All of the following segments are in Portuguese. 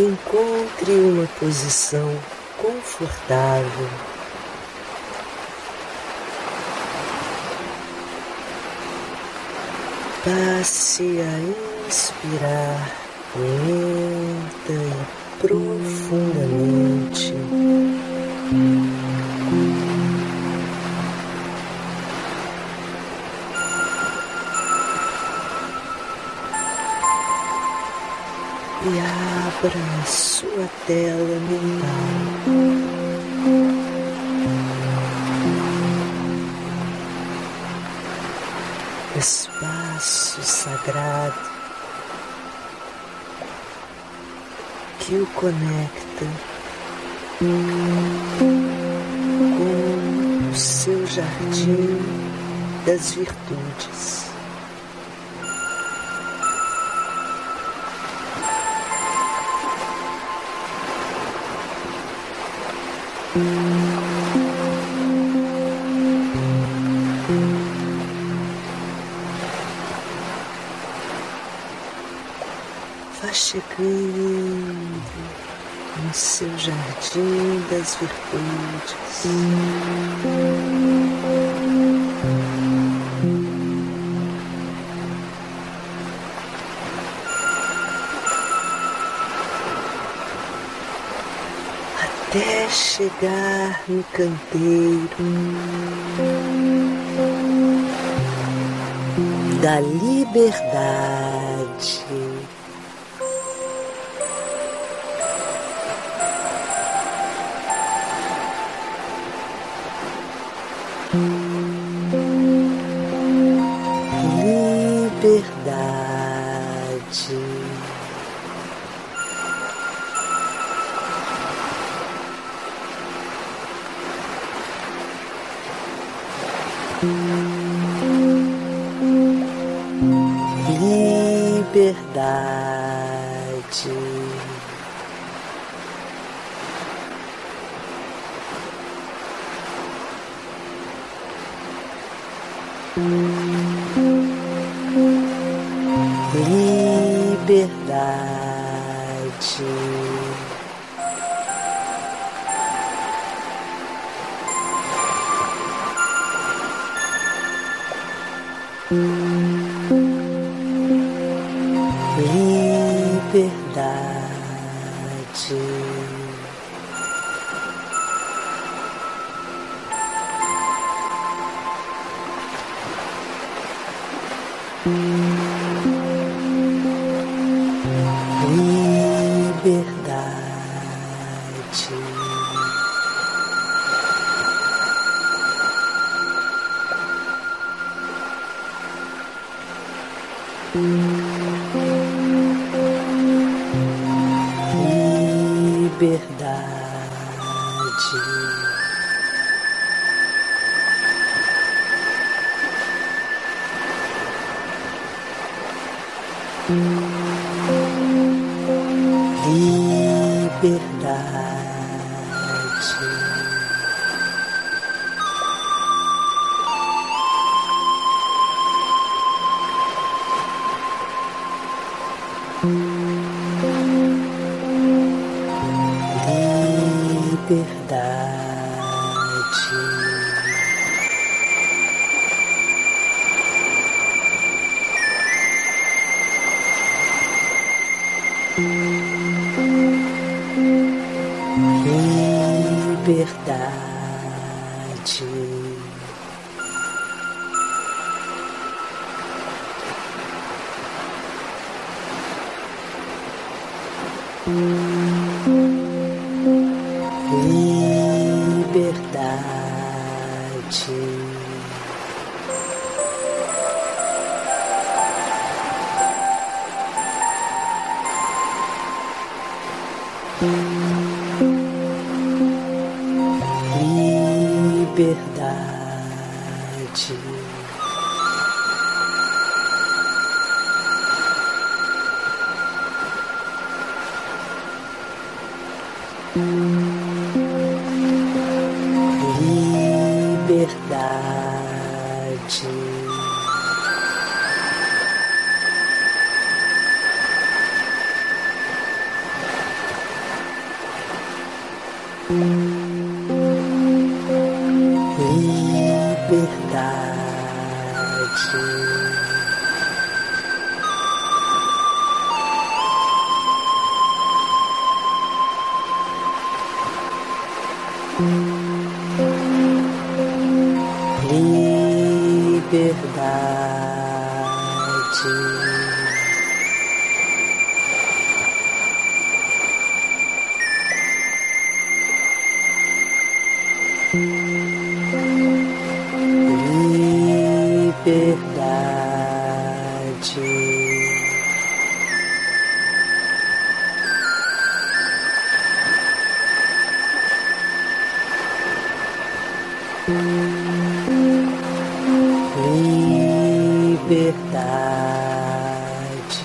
Encontre uma posição confortável. Passe a inspirar lenta e profundamente. E abra a sua tela mental. Espaço sagrado que o conecta com o seu jardim das virtudes. Vá chegando no seu jardim das virtudes. Chegar no canteiro da liberdade. Liberdade. Liberdade. Liberdade. Be. Liberdade. Hum. Liberdade.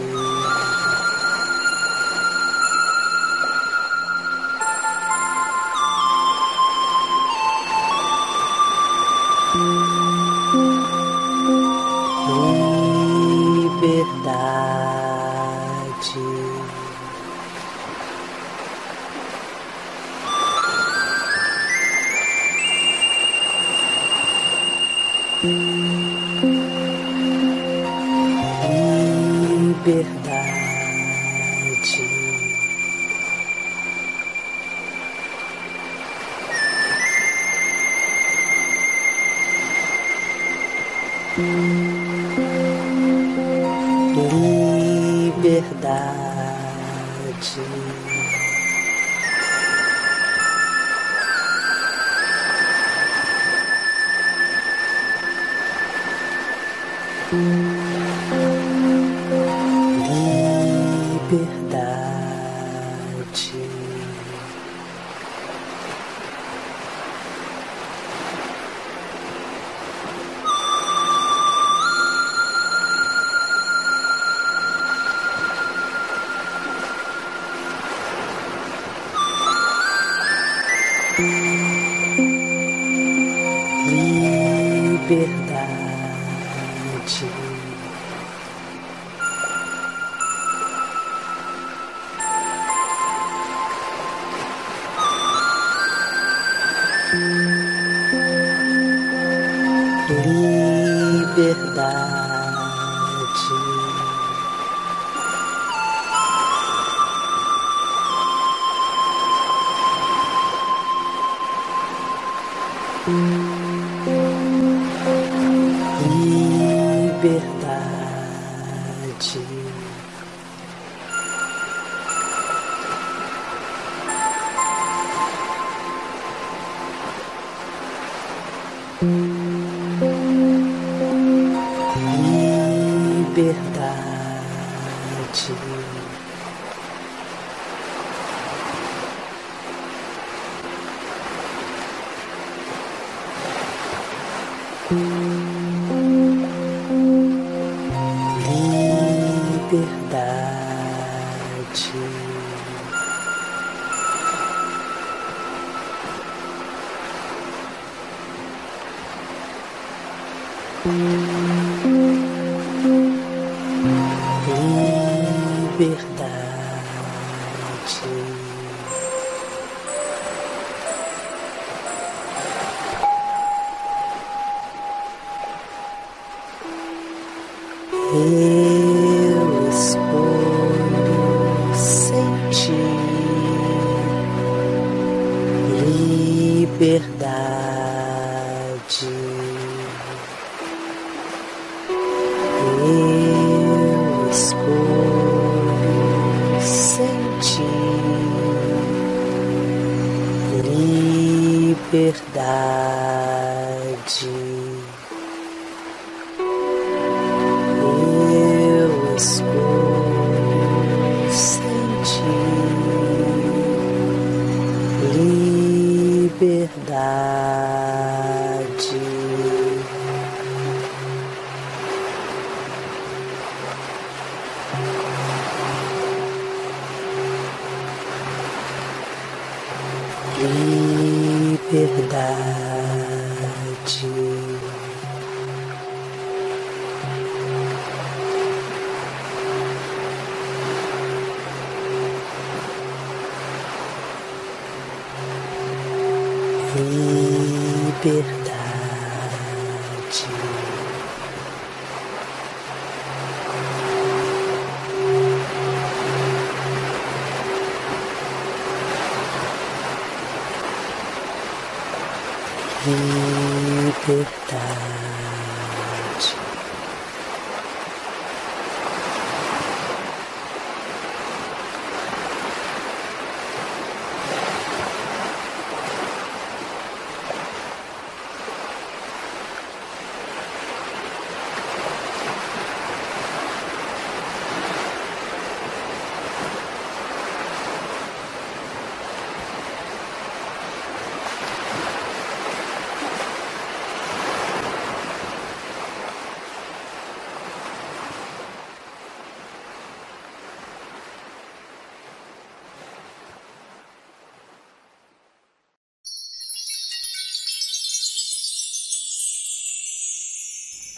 Liberdade. Liberdade. Liberdade. 离别 liberdade. Liberdade. Liberdade. Liberdade. Eu escolho sentir liberdade. Eu escolho sentir liberdade. Liberdade. Liberdade.